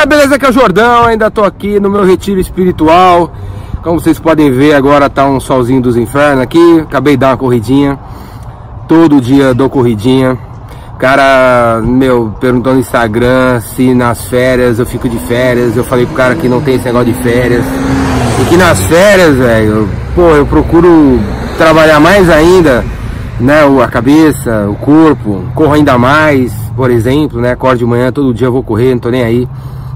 Fala, beleza? Que é o Jordão, ainda tô aqui no meu retiro espiritual. Como vocês podem ver, agora tá um solzinho dos infernos aqui. Acabei de dar uma corridinha. Todo dia dou corridinha. Cara, meu, perguntou no Instagram se nas férias eu fico de férias. Eu falei pro cara que não tem esse negócio de férias. E que nas férias, velho, pô, eu procuro trabalhar mais ainda, né? A cabeça, o corpo, corro ainda mais por exemplo, né? Acordo de manhã, todo dia eu vou correr, não tô nem aí.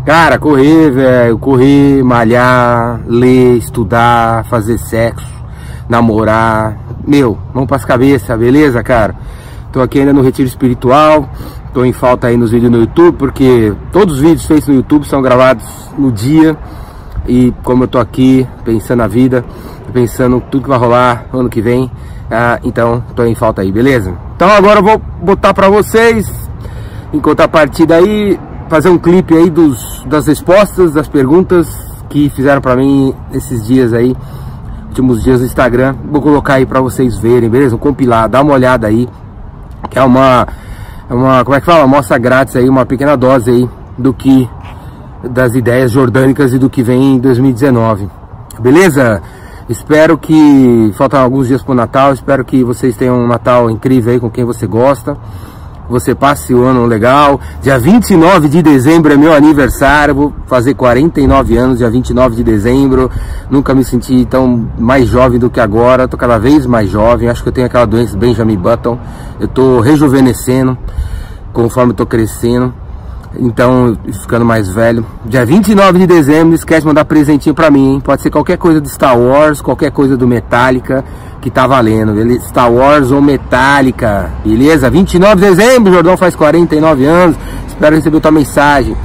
Cara, correr, velho, correr, malhar, ler, estudar, fazer sexo, namorar. Meu, vamos pras cabeças, beleza, cara? Tô aqui ainda no retiro espiritual. Tô em falta aí nos vídeos no YouTube, porque todos os vídeos feitos no YouTube são gravados no dia. E como eu tô aqui pensando na vida, pensando tudo que vai rolar ano que vem, ah, então tô em falta aí, beleza? Então agora eu vou botar pra vocês em contrapartida aí, fazer um clipe aí dos, das respostas, das perguntas que fizeram para mim esses dias aí, últimos dias no Instagram. Vou colocar aí para vocês verem, beleza? Um compilado, dá uma olhada aí, que é uma, é uma, como é que fala? Uma amostra grátis aí, uma pequena dose aí do que, das ideias jordânicas e do que vem em 2019. Beleza? Espero que, faltam alguns dias pro Natal, espero que vocês tenham um Natal incrível aí com quem você gosta você passe o ano legal. Dia 29 de dezembro é meu aniversário, vou fazer 49 anos, dia 29 de dezembro. Nunca me senti tão mais jovem do que agora, tô cada vez mais jovem. Acho que eu tenho aquela doença Benjamin Button. Eu tô rejuvenescendo conforme tô crescendo. Então, ficando mais velho. Dia 29 de dezembro, não esquece de mandar presentinho pra mim, hein? Pode ser qualquer coisa do Star Wars, qualquer coisa do Metallica, que tá valendo, beleza? Star Wars ou Metallica, beleza? 29 de dezembro, Jordão faz 49 anos. Espero receber tua mensagem.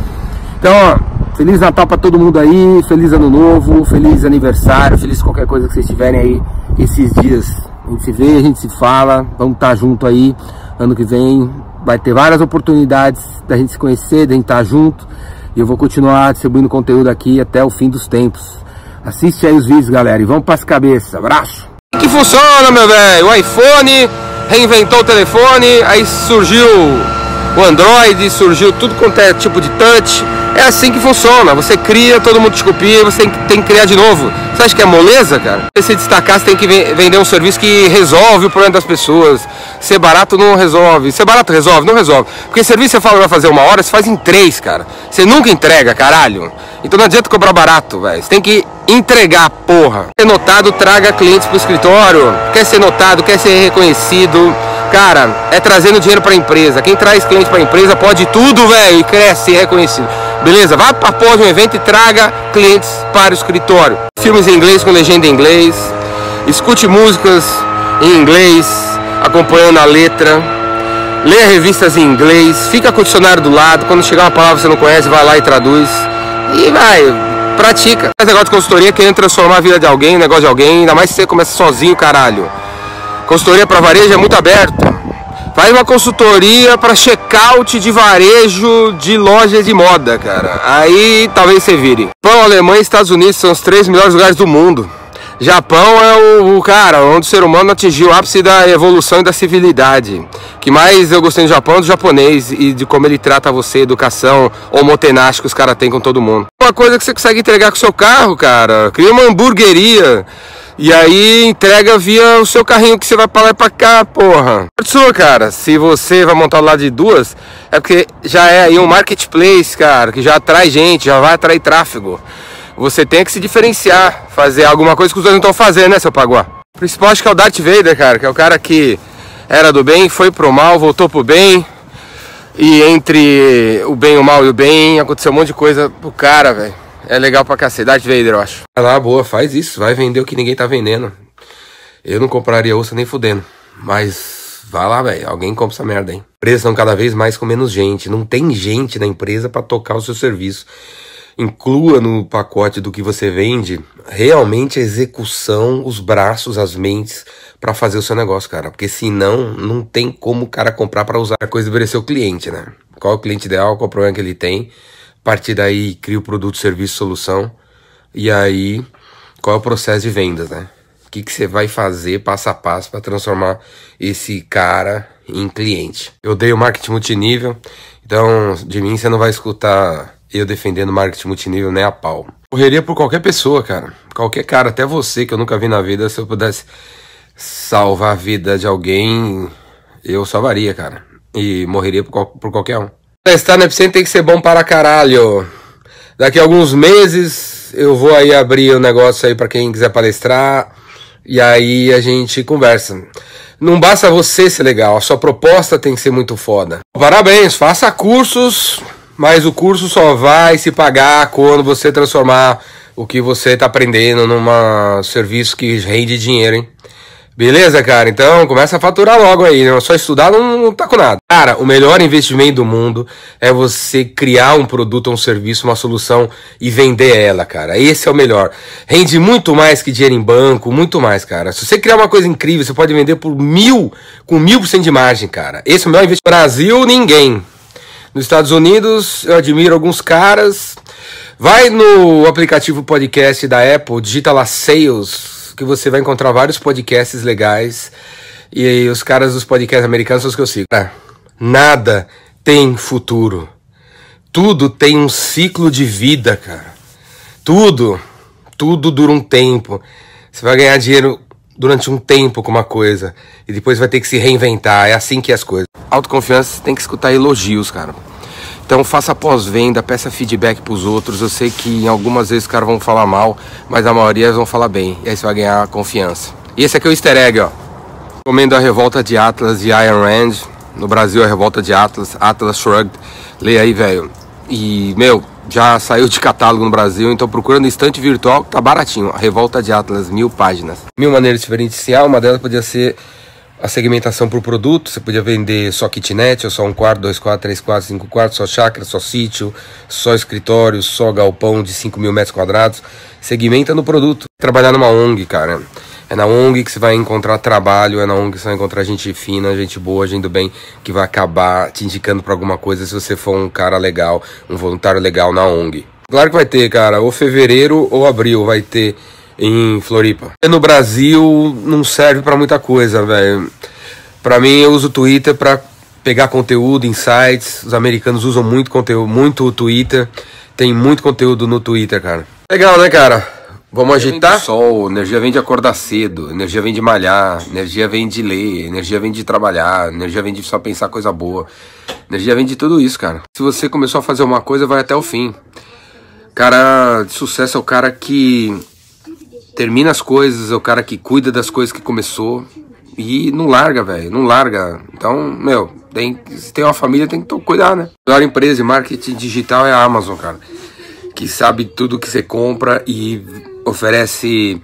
Então, ó, Feliz Natal pra todo mundo aí, feliz ano novo, feliz aniversário, feliz qualquer coisa que vocês tiverem aí esses dias. A gente se vê, a gente se fala, vamos estar tá junto aí. Ano que vem vai ter várias oportunidades da gente se conhecer, da gente estar junto. E eu vou continuar distribuindo conteúdo aqui até o fim dos tempos. Assiste aí os vídeos, galera, e vamos para as cabeças. Abraço! Que funciona, meu velho. O iPhone reinventou o telefone, aí surgiu o Android, surgiu tudo quanto é tipo de touch. É assim que funciona. Você cria, todo mundo te copia, você tem, tem que criar de novo. Você acha que é moleza, cara? Se se destacar, você tem que vender um serviço que resolve o problema das pessoas. Ser barato não resolve. Ser barato resolve? Não resolve. Porque serviço você fala que vai fazer uma hora, você faz em três, cara. Você nunca entrega, caralho. Então não adianta cobrar barato, velho. Você tem que entregar, porra. Ser notado, traga clientes pro escritório. Quer ser notado, quer ser reconhecido. Cara, é trazendo dinheiro pra empresa. Quem traz cliente pra empresa pode tudo, velho, e cresce, é reconhecido. Beleza? Vá após um evento e traga clientes para o escritório. Filmes em inglês com legenda em inglês. Escute músicas em inglês, acompanhando a letra. Leia revistas em inglês. Fica com o dicionário do lado. Quando chegar uma palavra que você não conhece, vai lá e traduz. E vai, pratica. Faz negócio de consultoria querendo transformar a vida de alguém, o negócio de alguém. Ainda mais se você começa sozinho, caralho. Consultoria para varejo é muito aberto. Faz uma consultoria para check-out de varejo de lojas de moda, cara. Aí talvez você vire. Japão, Alemanha e Estados Unidos são os três melhores lugares do mundo. Japão é o, o, cara onde o ser humano atingiu o ápice da evolução e da civilidade. Que mais eu gostei do Japão é do japonês e de como ele trata você, educação homotenática que os caras têm com todo mundo. Uma coisa que você consegue entregar com o seu carro, cara. Cria uma hamburgueria e aí entrega via o seu carrinho que você vai pra lá e pra cá, porra. Sua, cara, se você vai montar lá de duas, é porque já é aí um marketplace, cara, que já atrai gente, já vai atrair tráfego. Você tem que se diferenciar, fazer alguma coisa que os dois não estão fazendo, né, seu Paguá? O principal acho que é o Darth Vader, cara, que é o cara que era do bem, foi pro mal, voltou pro bem. E entre o bem, o mal e o bem, aconteceu um monte de coisa pro cara, velho. É legal pra cacete. Darth Vader, eu acho. Vai lá, boa, faz isso. Vai vender o que ninguém tá vendendo. Eu não compraria osso nem fudendo. Mas vai lá, velho. Alguém compra essa merda, hein? Empresas estão cada vez mais com menos gente. Não tem gente na empresa para tocar o seu serviço. Inclua no pacote do que você vende realmente a execução, os braços, as mentes para fazer o seu negócio, cara. Porque senão não tem como o cara comprar para usar a coisa e o cliente, né? Qual é o cliente ideal, qual é o problema que ele tem a partir daí, cria o produto, serviço, solução. E aí, qual é o processo de vendas, né? O que, que você vai fazer passo a passo para transformar esse cara em cliente? Eu dei o marketing multinível, então de mim você não vai escutar Eu defendendo marketing multinível nem a pau. Correria por qualquer pessoa, cara. Qualquer cara, até você que eu nunca vi na vida, se eu pudesse salvar a vida de alguém, eu salvaria, cara. E morreria por, por qualquer um. Estar no Epicentro tem que ser bom para caralho. Daqui a alguns meses eu vou aí abrir o um negócio aí para quem quiser palestrar. E aí a gente conversa. Não basta você ser legal, a sua proposta tem que ser muito foda. Parabéns, faça cursos, mas o curso só vai se pagar quando você transformar o que você está aprendendo num serviço que rende dinheiro, hein? Beleza, cara? Então começa a faturar logo aí, né? Só estudar não, não tá com nada. Cara, o melhor investimento do mundo é você criar um produto, um serviço, uma solução e vender ela, cara. Esse é o melhor. Rende muito mais que dinheiro em banco, muito mais, cara. Se você criar uma coisa incrível, você pode vender por mil, com mil por cento de margem, cara. Esse é o melhor investimento. Brasil, ninguém. Nos Estados Unidos, eu admiro alguns caras. Vai no aplicativo podcast da Apple, digita lá Sales que você vai encontrar vários podcasts legais. E os caras dos podcasts americanos são os que eu sigo. nada tem futuro. Tudo tem um ciclo de vida, cara. Tudo. Tudo dura um tempo. Você vai ganhar dinheiro durante um tempo com uma coisa. E depois vai ter que se reinventar. É assim que é as coisas. Autoconfiança tem que escutar elogios, cara. Então faça pós-venda, peça feedback para os outros. Eu sei que em algumas vezes os caras vão falar mal, mas a maioria vão falar bem. E aí você vai ganhar confiança. E esse aqui é o easter egg, ó. Recomendo a Revolta de Atlas de Iron Rand. No Brasil é a Revolta de Atlas, Atlas Shrugged. Leia aí, velho. E, meu, já saiu de catálogo no Brasil, então procura no estante virtual, tá baratinho. A Revolta de Atlas, mil páginas. Mil maneiras de diferenciar, uma delas podia ser a segmentação por produto, você podia vender só kitnet, ou só um quarto, dois quartos, três quartos, cinco quartos, só chácara, só sítio, só escritório, só galpão de 5 mil metros quadrados. Segmenta no produto. Trabalhar numa ONG, cara. É na ONG que você vai encontrar trabalho, é na ONG que você vai encontrar gente fina, gente boa, gente do bem, que vai acabar te indicando para alguma coisa se você for um cara legal, um voluntário legal na ONG. Claro que vai ter, cara, ou fevereiro ou abril vai ter em Floripa. No Brasil não serve para muita coisa, velho. Para mim eu uso o Twitter para pegar conteúdo, insights. Os americanos usam muito conteúdo, muito o Twitter. Tem muito conteúdo no Twitter, cara. Legal, né, cara? Vamos agitar? Vem sol, energia vem de acordar cedo, energia vem de malhar, energia vem de ler, energia vem de trabalhar, energia vem de só pensar coisa boa. Energia vem de tudo isso, cara. Se você começou a fazer uma coisa, vai até o fim. Cara de sucesso é o cara que termina as coisas, é o cara que cuida das coisas que começou e não larga, velho, não larga. Então, meu, tem, se tem uma família, tem que cuidar, né? A melhor empresa de marketing digital é a Amazon, cara, que sabe tudo que você compra e oferece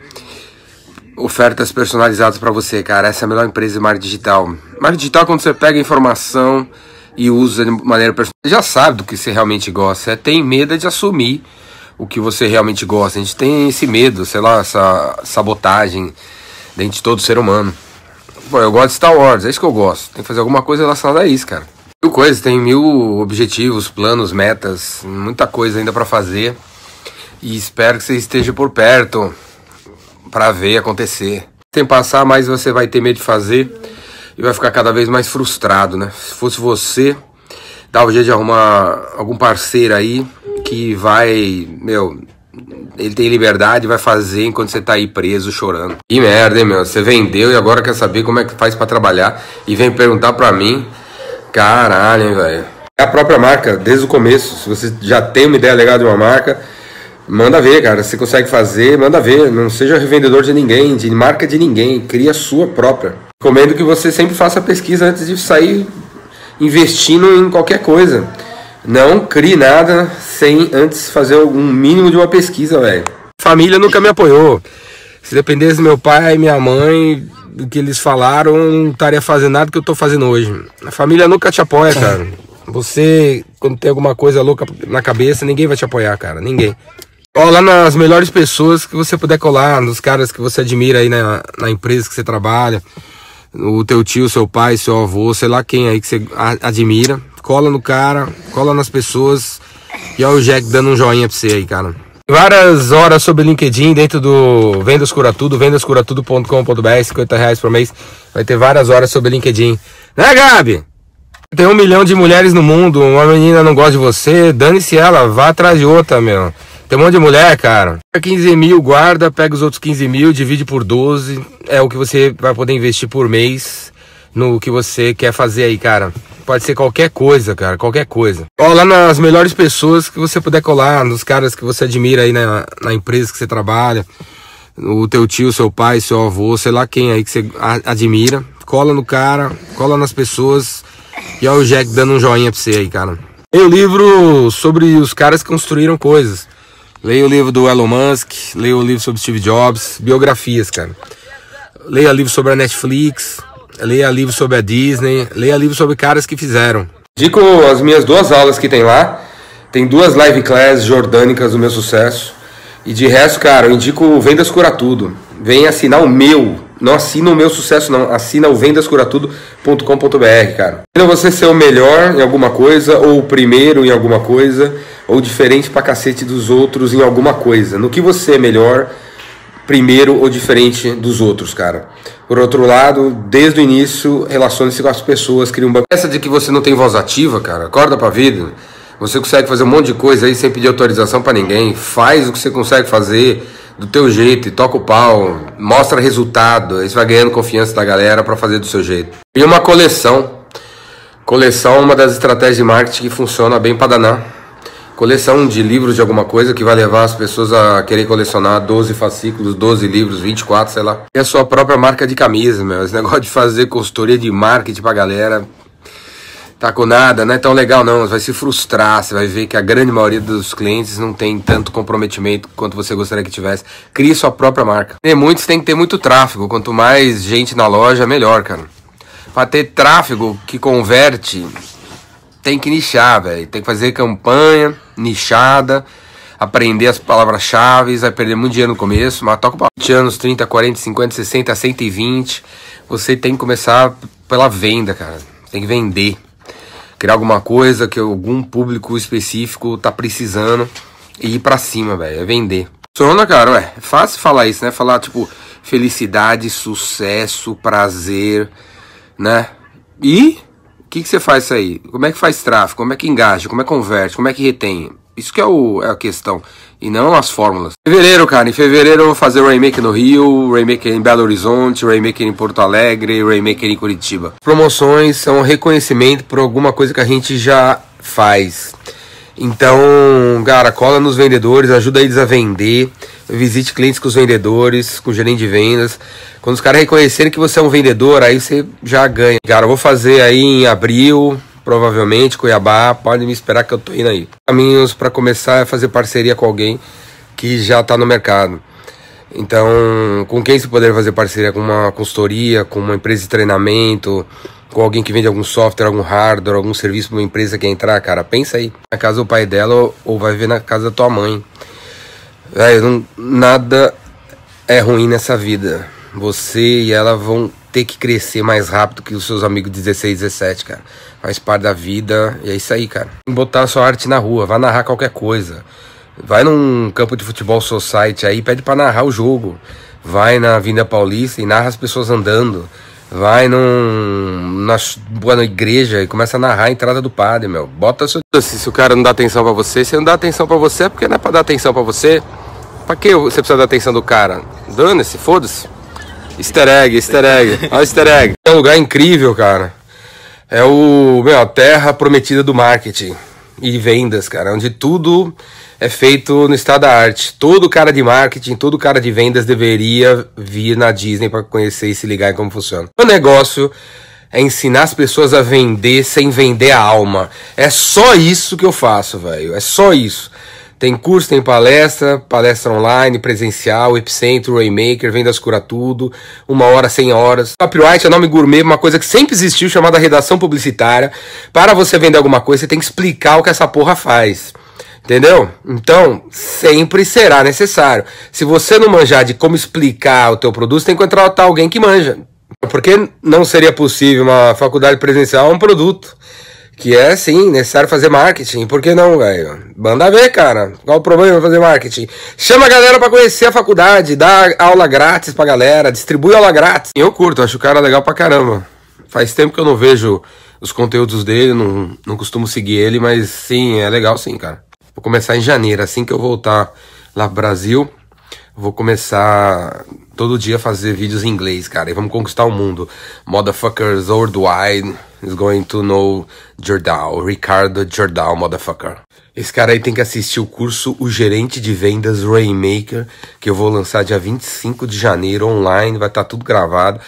ofertas personalizadas para você, cara. Essa é a melhor empresa de marketing digital. Marketing digital é quando você pega informação e usa de maneira personalizada. Já sabe do que você realmente gosta, você tem medo de assumir o que você realmente gosta. A gente tem esse medo, sei lá, essa sabotagem dentro de todo ser humano. Pô, eu gosto de Star Wars, é isso que eu gosto. Tem que fazer alguma coisa relacionada a isso, cara. Mil coisas, tem mil objetivos, planos, metas, muita coisa ainda para fazer. E espero que você esteja por perto para ver acontecer. Sem passar, mais você vai ter medo de fazer e vai ficar cada vez mais frustrado, né? Se fosse você, dá o jeito de arrumar algum parceiro aí que vai, meu, ele tem liberdade, vai fazer enquanto você tá aí preso chorando. Que merda, hein, meu? Você vendeu e agora quer saber como é que faz para trabalhar e vem perguntar pra mim. Caralho, hein, velho. É a própria marca, desde o começo. Se você já tem uma ideia legal de uma marca, manda ver, cara. Se consegue fazer, manda ver. Não seja revendedor de ninguém, de marca de ninguém. Cria a sua própria. Recomendo que você sempre faça pesquisa antes de sair investindo em qualquer coisa. Não crie nada sem antes fazer um mínimo de uma pesquisa, velho. Família nunca me apoiou. Se dependesse do meu pai e minha mãe, do que eles falaram, não estaria fazendo nada que eu tô fazendo hoje. A família nunca te apoia, cara. Você, quando tem alguma coisa louca na cabeça, ninguém vai te apoiar, cara. Ninguém. Lá nas melhores pessoas que você puder colar, nos caras que você admira aí na, na empresa que você trabalha, o teu tio, seu pai, seu avô, sei lá quem aí que você admira cola no cara, cola nas pessoas. E olha o Jack dando um joinha pra você aí, cara. Várias horas sobre LinkedIn dentro do Vendas Cura Tudo, vendascuratudo.com.br, 50 reais por mês. Vai ter várias horas sobre LinkedIn. Né, Gabi? Tem um milhão de mulheres no mundo, uma menina não gosta de você, dane-se ela, vá atrás de outra, meu. Tem um monte de mulher, cara. 15 mil, guarda, pega os outros 15 mil, divide por 12. É o que você vai poder investir por mês no que você quer fazer aí, cara. Pode ser qualquer coisa, cara, qualquer coisa. Cola nas melhores pessoas que você puder colar, nos caras que você admira aí na, na empresa que você trabalha. O teu tio, seu pai, seu avô, sei lá quem aí que você admira. Cola no cara, cola nas pessoas. E olha o Jack dando um joinha pra você aí, cara. Leia o livro sobre os caras que construíram coisas. Leia o livro do Elon Musk, leia o livro sobre Steve Jobs, biografias, cara. Leia livro sobre a Netflix, leia livro sobre a Disney, leia livro sobre caras que fizeram. Dico as minhas duas aulas que tem lá. Tem duas live classes jordânicas do meu sucesso. E de resto, cara, eu indico Vendas Cura Tudo. Vem assinar o meu. Não assina o meu sucesso, não. Assina o vendascuratudo.com.br, cara. Quando você ser o melhor em alguma coisa, ou o primeiro em alguma coisa, ou diferente pra cacete dos outros em alguma coisa. No que você é melhor, primeiro ou diferente dos outros, cara. Por outro lado, desde o início, relacione-se com as pessoas, crie um banco. Essa de que você não tem voz ativa, cara, acorda pra vida. Você consegue fazer um monte de coisa aí sem pedir autorização para ninguém. Faz o que você consegue fazer do teu jeito e toca o pau, mostra resultado. Aí você vai ganhando confiança da galera para fazer do seu jeito. E uma coleção. Coleção é uma das estratégias de marketing que funciona bem para danar coleção de livros de alguma coisa que vai levar as pessoas a querer colecionar 12 fascículos, 12 livros, 24, sei lá. E a sua própria marca de camisa, meu. Esse negócio de fazer consultoria de marketing pra galera. Tá com nada, não é tão legal não, você vai se frustrar, você vai ver que a grande maioria dos clientes não tem tanto comprometimento quanto você gostaria que tivesse. Crie sua própria marca. E muitos tem que ter muito tráfego, quanto mais gente na loja, melhor, cara. Para ter tráfego que converte, tem que nichar, velho. Tem que fazer campanha nichada, aprender as palavras-chave, vai perder muito dinheiro no começo, mas toca para 20 anos, 30, 40, 50, 60, 120. Você tem que começar pela venda, cara. Tem que vender. Criar alguma coisa que algum público específico tá precisando e ir pra cima, velho. É vender. Funciona, cara, ué. É fácil falar isso, né? Falar, tipo, felicidade, sucesso, prazer, né? E que, que você faz isso aí? Como é que faz tráfego? Como é que engaja? Como é que converte? Como é que retém? Isso que é, o, é a questão. E não as fórmulas. Fevereiro, cara. Em fevereiro eu vou fazer o Rainmaker no Rio, Rainmaker em Belo Horizonte, Rainmaker em Porto Alegre, Rainmaker em Curitiba. Promoções são reconhecimento por alguma coisa que a gente já faz. Então, cara, cola nos vendedores, ajuda eles a vender, visite clientes com os vendedores, com o gerente de vendas. Quando os caras reconhecerem que você é um vendedor, aí você já ganha. Cara, eu vou fazer aí em abril, provavelmente, Cuiabá, pode me esperar que eu tô indo aí. Caminhos para começar é fazer parceria com alguém que já está no mercado. Então, com quem você poderia fazer parceria? Com uma consultoria, com uma empresa de treinamento, com alguém que vende algum software, algum hardware, algum serviço para uma empresa que entrar, cara, pensa aí. Na casa do pai dela ou vai ver na casa da tua mãe. Véio, não, nada é ruim nessa vida. Você e ela vão ter que crescer mais rápido que os seus amigos 16, 17, cara. Faz parte da vida e é isso aí, cara. Botar a sua arte na rua, vai narrar qualquer coisa. Vai num campo de futebol society aí, pede para narrar o jogo. Vai na Avenida Paulista e narra as pessoas andando. Vai num, na, na igreja e começa a narrar a entrada do padre, meu. Bota seu. Se o cara não dá atenção para você, se não dá atenção para você, é porque não é pra dar atenção para você. Pra que você precisa dar atenção do cara? Dane-se, foda-se. Easter egg, easter egg. Olha o easter egg. É um lugar incrível, cara. É o, meu, a terra prometida do marketing e vendas, cara, onde tudo é feito no estado da arte. Todo cara de marketing, todo cara de vendas deveria vir na Disney para conhecer e se ligar em como funciona. O negócio é ensinar as pessoas a vender sem vender a alma. É só isso que eu faço, velho. É só isso. Tem curso, tem palestra, palestra online, presencial, Epicentro, Raymaker, Vendas Cura Tudo, uma hora, cem horas. Copyright é nome gourmet, uma coisa que sempre existiu, chamada redação publicitária. Para você vender alguma coisa, você tem que explicar o que essa porra faz. Entendeu? Então, sempre será necessário. Se você não manjar de como explicar o teu produto, você tem que contratar alguém que manja. Porque não seria possível uma faculdade presencial um produto? Que é, sim, necessário fazer marketing. Por que não, velho? Manda ver, cara. Qual o problema fazer marketing? Chama a galera para conhecer a faculdade, dá aula grátis pra galera, distribui aula grátis. Eu curto, acho o cara legal pra caramba. Faz tempo que eu não vejo os conteúdos dele, não, não costumo seguir ele, mas sim, é legal sim, cara. Vou começar em janeiro, assim que eu voltar lá pro Brasil, vou começar todo dia fazer vídeos em inglês, cara, e vamos conquistar o mundo. Motherfuckers worldwide is going to know Jordal, Ricardo Jordal, motherfucker. Esse cara aí tem que assistir o curso O Gerente de Vendas Rainmaker, que eu vou lançar dia 25 de janeiro online, vai estar tá tudo gravado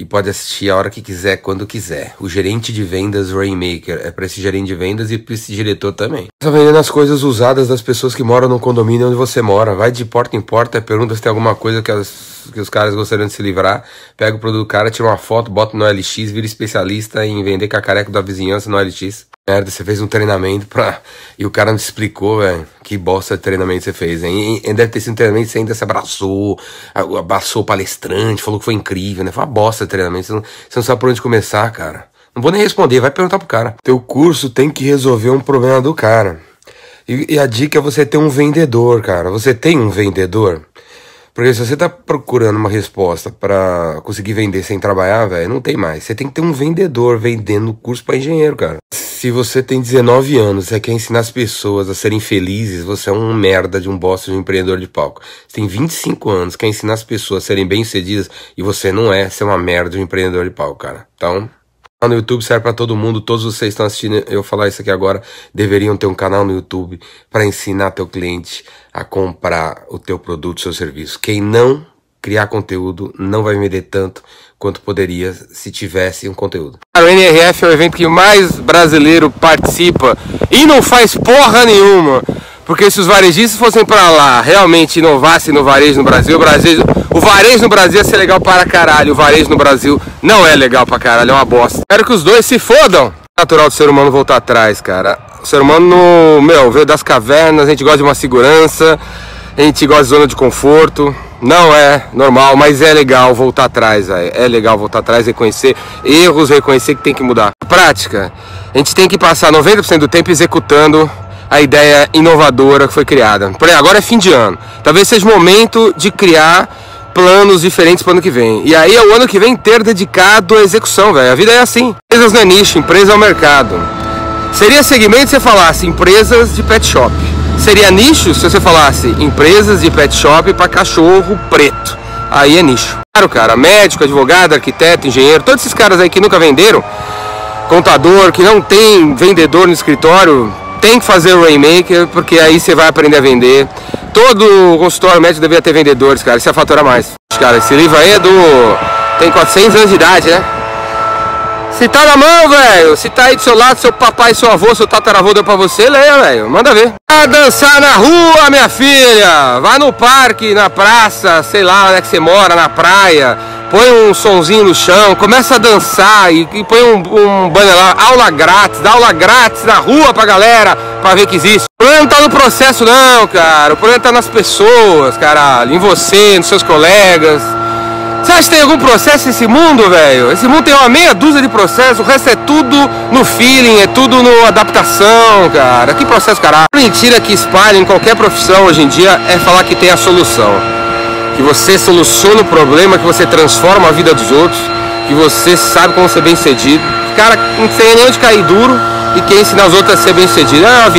e pode assistir a hora que quiser, quando quiser. O gerente de vendas Rainmaker é para esse gerente de vendas e para esse diretor também. Está vendendo as coisas usadas das pessoas que moram no condomínio onde você mora. Vai de porta em porta, pergunta se tem alguma coisa que, as, que os caras gostariam de se livrar. Pega o produto do cara, tira uma foto, bota no LX, vira especialista em vender cacareco da vizinhança no LX merda, você fez um treinamento pra. E o cara não explicou, velho. Que bosta de treinamento você fez, hein? E deve ter sido um treinamento que você ainda se abraçou, abraçou o palestrante, falou que foi incrível, né? Foi uma bosta de treinamento. Você não, você não sabe por onde começar, cara. Não vou nem responder, vai perguntar pro cara. Teu curso tem que resolver um problema do cara. E, e a dica é você ter um vendedor, cara. Você tem um vendedor? Porque se você tá procurando uma resposta para conseguir vender sem trabalhar, velho, não tem mais. Você tem que ter um vendedor vendendo curso para engenheiro, cara. Se você tem 19 anos e quer ensinar as pessoas a serem felizes, você é um merda de um bosta de um empreendedor de palco. Você tem 25 anos, quer ensinar as pessoas a serem bem-sucedidas e você não é, você é uma merda de um empreendedor de palco, cara. Então, no YouTube serve para todo mundo, todos vocês estão assistindo eu falar isso aqui agora, deveriam ter um canal no YouTube para ensinar teu cliente a comprar o teu produto, seu serviço. Quem não criar conteúdo não vai vender tanto quanto poderia se tivesse um conteúdo. O NRF é o evento que mais brasileiro participa e não faz porra nenhuma. Porque se os varejistas fossem para lá, realmente inovassem no varejo no Brasil, o, Brasil, o varejo no Brasil ia ser legal para caralho. O varejo no Brasil não é legal para caralho, é uma bosta. Espero que os dois se fodam. Natural do ser humano voltar atrás, cara. O ser humano, meu, veio das cavernas, a gente gosta de uma segurança, a gente gosta de zona de conforto. Não é normal, mas é legal voltar atrás, véio. é legal voltar atrás, reconhecer erros, reconhecer que tem que mudar. Prática, a gente tem que passar 90% do tempo executando a ideia inovadora que foi criada. Por aí, agora é fim de ano. Talvez seja o momento de criar planos diferentes para o ano que vem. E aí é o ano que vem inteiro dedicado à execução, velho. A vida é assim. Empresas não é nicho, empresa é o mercado. Seria segmento se você falasse empresas de pet shop. Seria nicho se você falasse empresas de pet shop para cachorro preto. Aí é nicho. Claro, cara, médico, advogado, arquiteto, engenheiro, todos esses caras aí que nunca venderam, contador, que não tem vendedor no escritório, tem que fazer o Rainmaker, porque aí você vai aprender a vender. Todo consultório médico deveria ter vendedores, cara, isso é faturar mais. Cara, esse livro aí é do... tem 400 anos de idade, né? Se tá na mão, velho, se tá aí do seu lado, seu papai, seu avô, seu tataravô deu pra você, leia, velho, manda ver. Vai dançar na rua, minha filha, vai no parque, na praça, sei lá onde é que você mora, na praia, põe um sonzinho no chão, começa a dançar e, e põe um, um banner lá, aula grátis, dá aula grátis na rua pra galera, pra ver que existe. O problema não tá no processo não, cara, o problema tá nas pessoas, caralho, em você, nos seus colegas. Você acha que tem algum processo nesse mundo, velho? Esse mundo tem uma meia dúzia de processos, o resto é tudo no feeling, é tudo no adaptação, cara. Que processo, caralho? A mentira que espalha em qualquer profissão hoje em dia é falar que tem a solução que você soluciona o problema, que você transforma a vida dos outros, que você sabe como ser bem sucedido. Cara, não tem nem onde cair duro e quer ensinar os outros a ser bem sucedido. É